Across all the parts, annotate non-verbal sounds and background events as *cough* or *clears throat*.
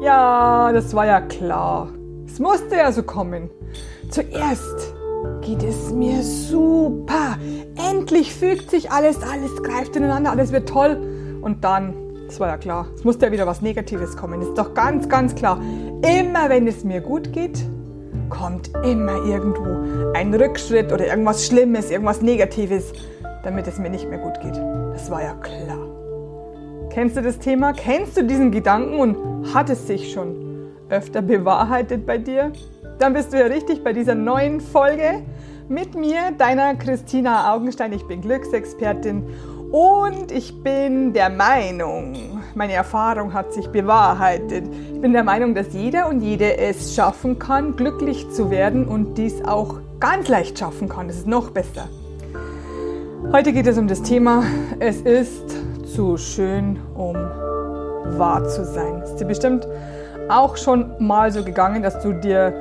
Ja, das war ja klar. Es musste ja so kommen. Zuerst geht es mir super. Endlich fügt sich alles, alles greift ineinander, alles wird toll. Und dann, das war ja klar, es musste ja wieder was Negatives kommen. Ist doch ganz, ganz klar. Immer wenn es mir gut geht, kommt immer irgendwo ein Rückschritt oder irgendwas Schlimmes, irgendwas Negatives, damit es mir nicht mehr gut geht. Das war ja klar. Kennst du das Thema? Kennst du diesen Gedanken und hat es sich schon öfter bewahrheitet bei dir? Dann bist du ja richtig bei dieser neuen Folge mit mir, deiner Christina Augenstein. Ich bin Glücksexpertin und ich bin der Meinung, meine Erfahrung hat sich bewahrheitet. Ich bin der Meinung, dass jeder und jede es schaffen kann, glücklich zu werden und dies auch ganz leicht schaffen kann. Das ist noch besser. Heute geht es um das Thema, es ist zu schön, um wahr zu sein. Ist dir bestimmt auch schon mal so gegangen, dass du dir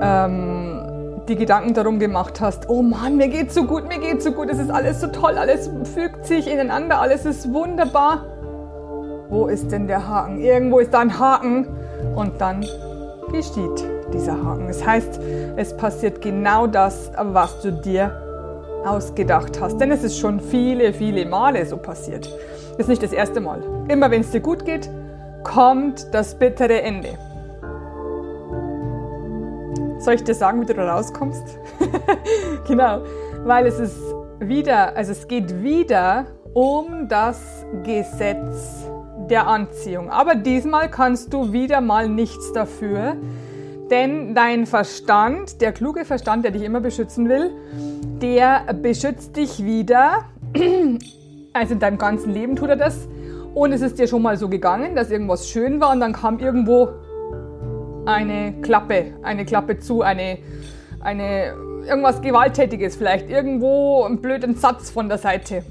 ähm, die Gedanken darum gemacht hast, oh Mann, mir geht's so gut, mir geht's so gut, es ist alles so toll, alles fügt sich ineinander, alles ist wunderbar. Wo ist denn der Haken? Irgendwo ist da ein Haken und dann geschieht dieser Haken. Das heißt, es passiert genau das, was du dir ausgedacht hast. Denn es ist schon viele, viele Male so passiert. Ist nicht das erste Mal. Immer wenn es dir gut geht, kommt das bittere Ende. Soll ich dir sagen, wie du da rauskommst? *laughs* genau, weil es ist wieder, also es geht wieder um das Gesetz der Anziehung. Aber diesmal kannst du wieder mal nichts dafür, denn dein Verstand, der kluge Verstand, der dich immer beschützen will, der beschützt dich wieder. *clears throat* Also in deinem ganzen Leben tut er das. Und es ist dir schon mal so gegangen, dass irgendwas schön war und dann kam irgendwo eine Klappe, eine Klappe zu, eine, eine, irgendwas Gewalttätiges vielleicht, irgendwo einen blöden Satz von der Seite.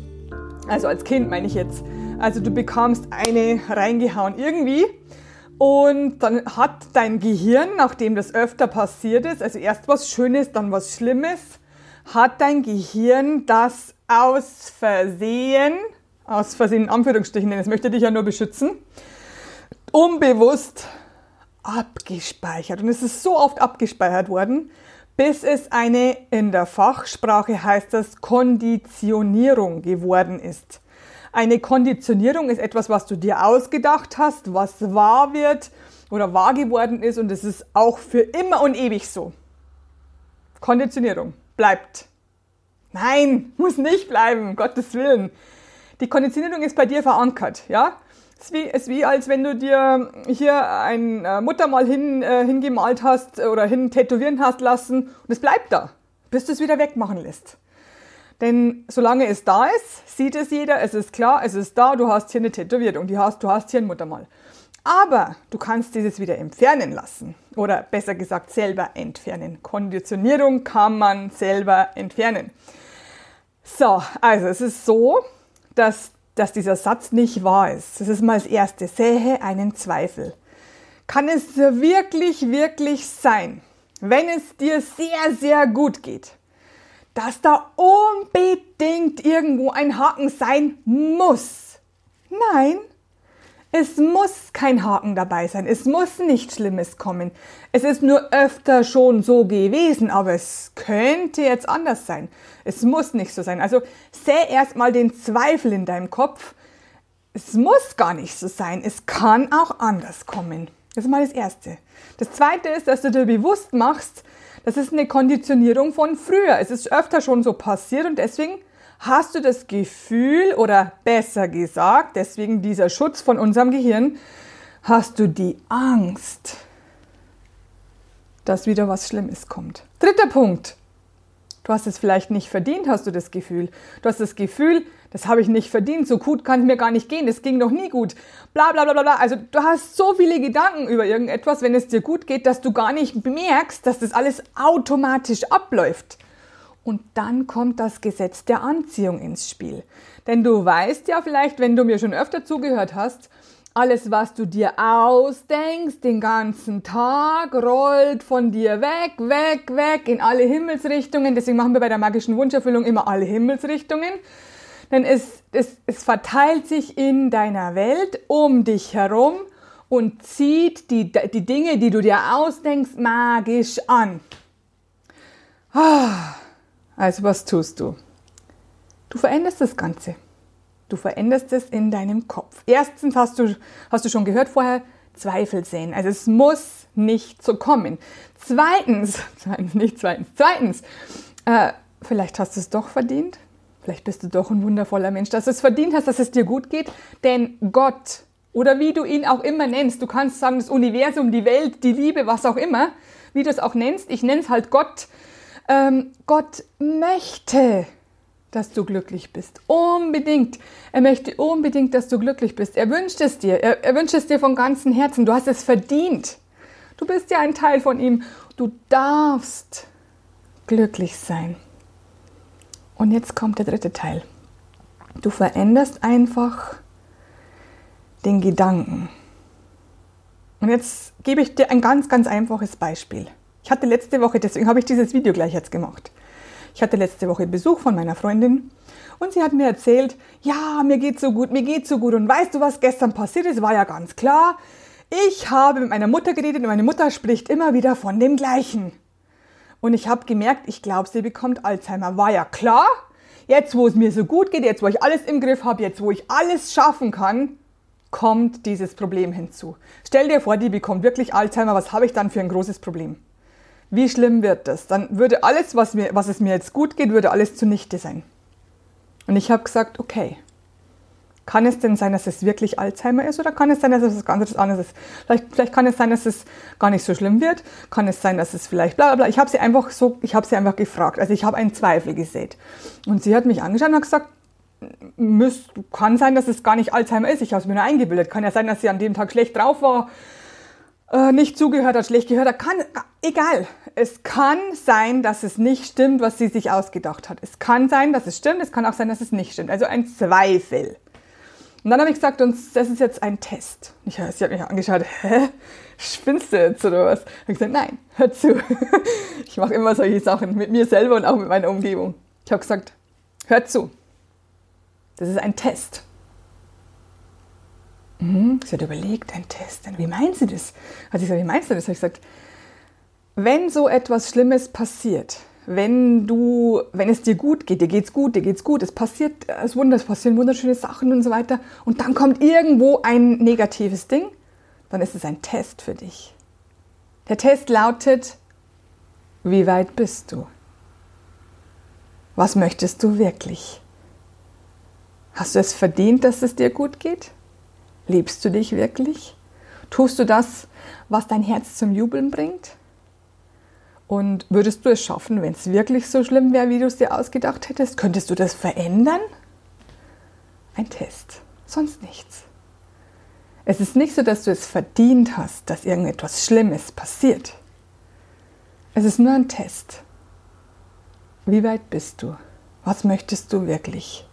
Also als Kind meine ich jetzt. Also du bekamst eine reingehauen irgendwie und dann hat dein Gehirn, nachdem das öfter passiert ist, also erst was Schönes, dann was Schlimmes, hat dein Gehirn das aus Versehen, aus Versehen in Anführungsstrichen, denn es möchte dich ja nur beschützen, unbewusst abgespeichert. Und es ist so oft abgespeichert worden, bis es eine, in der Fachsprache heißt das, Konditionierung geworden ist. Eine Konditionierung ist etwas, was du dir ausgedacht hast, was wahr wird oder wahr geworden ist und es ist auch für immer und ewig so. Konditionierung bleibt. Nein, *laughs* muss nicht bleiben, um Gottes Willen. Die Konditionierung ist bei dir verankert, ja? Es ist wie, ist wie als wenn du dir hier ein äh, Muttermal hin, äh, hingemalt hast oder hin tätowieren hast lassen und es bleibt da, bis du es wieder wegmachen lässt. Denn solange es da ist, sieht es jeder, es ist klar, es ist da, du hast hier eine Tätowierung, die hast, du hast hier ein Muttermal. Aber du kannst dieses wieder entfernen lassen oder besser gesagt selber entfernen. Konditionierung kann man selber entfernen. So, also es ist so, dass, dass dieser Satz nicht wahr ist. Das ist mal das Erste. Sähe einen Zweifel. Kann es wirklich, wirklich sein, wenn es dir sehr, sehr gut geht, dass da unbedingt irgendwo ein Haken sein muss. Nein, es muss kein Haken dabei sein. Es muss nichts Schlimmes kommen. Es ist nur öfter schon so gewesen, aber es könnte jetzt anders sein. Es muss nicht so sein. Also säh erstmal den Zweifel in deinem Kopf. Es muss gar nicht so sein. Es kann auch anders kommen. Das ist mal das Erste. Das Zweite ist, dass du dir bewusst machst, das ist eine Konditionierung von früher. Es ist öfter schon so passiert und deswegen hast du das Gefühl oder besser gesagt, deswegen dieser Schutz von unserem Gehirn, hast du die Angst, dass wieder was Schlimmes kommt. Dritter Punkt. Du hast es vielleicht nicht verdient, hast du das Gefühl. Du hast das Gefühl, das habe ich nicht verdient, so gut kann es mir gar nicht gehen, das ging noch nie gut. Bla bla bla bla. Also du hast so viele Gedanken über irgendetwas, wenn es dir gut geht, dass du gar nicht bemerkst, dass das alles automatisch abläuft. Und dann kommt das Gesetz der Anziehung ins Spiel. Denn du weißt ja vielleicht, wenn du mir schon öfter zugehört hast, alles, was du dir ausdenkst, den ganzen Tag, rollt von dir weg, weg, weg, in alle Himmelsrichtungen. Deswegen machen wir bei der magischen Wunscherfüllung immer alle Himmelsrichtungen. Denn es, es, es verteilt sich in deiner Welt um dich herum und zieht die, die Dinge, die du dir ausdenkst, magisch an. Ah, also was tust du? Du veränderst das Ganze. Du veränderst es in deinem Kopf. Erstens hast du, hast du schon gehört vorher, Zweifel sehen. Also es muss nicht so kommen. Zweitens, *laughs* zweitens nicht zweitens, zweitens, äh, vielleicht hast du es doch verdient. Vielleicht bist du doch ein wundervoller Mensch, dass du es verdient hast, dass es dir gut geht. Denn Gott oder wie du ihn auch immer nennst, du kannst sagen das Universum, die Welt, die Liebe, was auch immer, wie du es auch nennst, ich nenne es halt Gott. Ähm, Gott möchte, dass du glücklich bist. Unbedingt. Er möchte unbedingt, dass du glücklich bist. Er wünscht es dir. Er, er wünscht es dir von ganzem Herzen. Du hast es verdient. Du bist ja ein Teil von ihm. Du darfst glücklich sein. Und jetzt kommt der dritte Teil. Du veränderst einfach den Gedanken. Und jetzt gebe ich dir ein ganz, ganz einfaches Beispiel. Ich hatte letzte Woche, deswegen habe ich dieses Video gleich jetzt gemacht. Ich hatte letzte Woche Besuch von meiner Freundin und sie hat mir erzählt, ja, mir geht so gut, mir geht so gut. Und weißt du, was gestern passiert ist? War ja ganz klar. Ich habe mit meiner Mutter geredet und meine Mutter spricht immer wieder von dem Gleichen. Und ich habe gemerkt, ich glaube, sie bekommt Alzheimer. War ja klar. Jetzt, wo es mir so gut geht, jetzt, wo ich alles im Griff habe, jetzt, wo ich alles schaffen kann, kommt dieses Problem hinzu. Stell dir vor, die bekommt wirklich Alzheimer. Was habe ich dann für ein großes Problem? Wie schlimm wird das? Dann würde alles, was, mir, was es mir jetzt gut geht, würde alles zunichte sein. Und ich habe gesagt, okay, kann es denn sein, dass es wirklich Alzheimer ist oder kann es sein, dass es was ganz anderes ist? Vielleicht, vielleicht kann es sein, dass es gar nicht so schlimm wird. Kann es sein, dass es vielleicht bla bla bla. Ich habe sie einfach so, ich habe sie einfach gefragt. Also ich habe einen Zweifel gesät. Und sie hat mich angeschaut und hat gesagt, müsst, kann sein, dass es gar nicht Alzheimer ist. Ich habe es mir nur eingebildet. Kann ja sein, dass sie an dem Tag schlecht drauf war, äh, nicht zugehört hat, schlecht gehört hat. Kann, egal. Es kann sein, dass es nicht stimmt, was sie sich ausgedacht hat. Es kann sein, dass es stimmt. Es kann auch sein, dass es nicht stimmt. Also ein Zweifel. Und dann habe ich gesagt, und das ist jetzt ein Test. Ich, sie hat mich angeschaut, hä? Spinnst du jetzt oder was? Ich habe gesagt, nein, hör zu. *laughs* Ich mache immer solche Sachen mit mir selber und auch mit meiner Umgebung. Ich habe gesagt, hör zu. Das ist ein Test. Mhm. Sie hat überlegt, ein Test. Wie meinen Sie das? Hat sie gesagt, wie meinst du das? Habe ich gesagt, wenn so etwas Schlimmes passiert, wenn du, wenn es dir gut geht, dir geht's gut, dir geht's gut, es passiert, es, Wunder, es passieren wunderschöne Sachen und so weiter, und dann kommt irgendwo ein negatives Ding, dann ist es ein Test für dich. Der Test lautet, wie weit bist du? Was möchtest du wirklich? Hast du es verdient, dass es dir gut geht? Liebst du dich wirklich? Tust du das, was dein Herz zum Jubeln bringt? Und würdest du es schaffen, wenn es wirklich so schlimm wäre, wie du es dir ausgedacht hättest? Könntest du das verändern? Ein Test, sonst nichts. Es ist nicht so, dass du es verdient hast, dass irgendetwas Schlimmes passiert. Es ist nur ein Test. Wie weit bist du? Was möchtest du wirklich?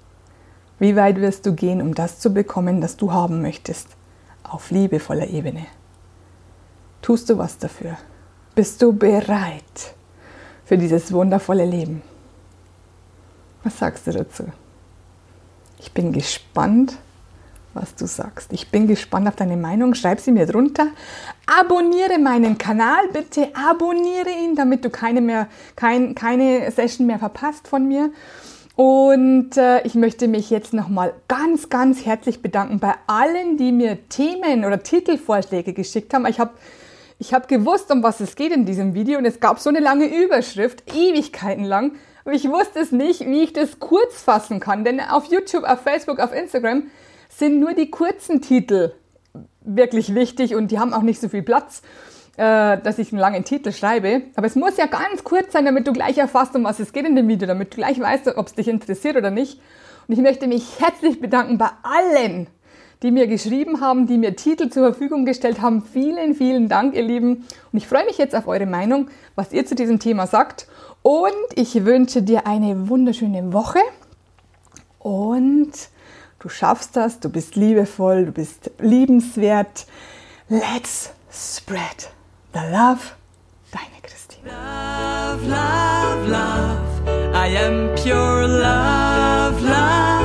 Wie weit wirst du gehen, um das zu bekommen, das du haben möchtest, auf liebevoller Ebene? Tust du was dafür? Bist du bereit für dieses wundervolle Leben? Was sagst du dazu? Ich bin gespannt, was du sagst. Ich bin gespannt auf deine Meinung. Schreib sie mir drunter. Abonniere meinen Kanal, bitte abonniere ihn, damit du keine, mehr, kein, keine Session mehr verpasst von mir. Und äh, ich möchte mich jetzt nochmal ganz, ganz herzlich bedanken bei allen, die mir Themen oder Titelvorschläge geschickt haben. Ich habe ich hab gewusst, um was es geht in diesem Video und es gab so eine lange Überschrift, Ewigkeiten lang. Aber ich wusste es nicht, wie ich das kurz fassen kann. Denn auf YouTube, auf Facebook, auf Instagram sind nur die kurzen Titel wirklich wichtig und die haben auch nicht so viel Platz äh, dass ich einen langen Titel schreibe. Aber es muss ja ganz kurz sein, damit du gleich erfasst, um was es geht in dem Video, damit du gleich weißt, ob es dich interessiert oder nicht. Und ich möchte mich herzlich bedanken bei allen, die mir geschrieben haben, die mir Titel zur Verfügung gestellt haben. Vielen, vielen Dank, ihr Lieben. Und ich freue mich jetzt auf eure Meinung, was ihr zu diesem Thema sagt. Und ich wünsche dir eine wunderschöne Woche. Und du schaffst das, du bist liebevoll, du bist liebenswert. Let's spread The Love, deine Christine. Love, love, love, I am pure love, love.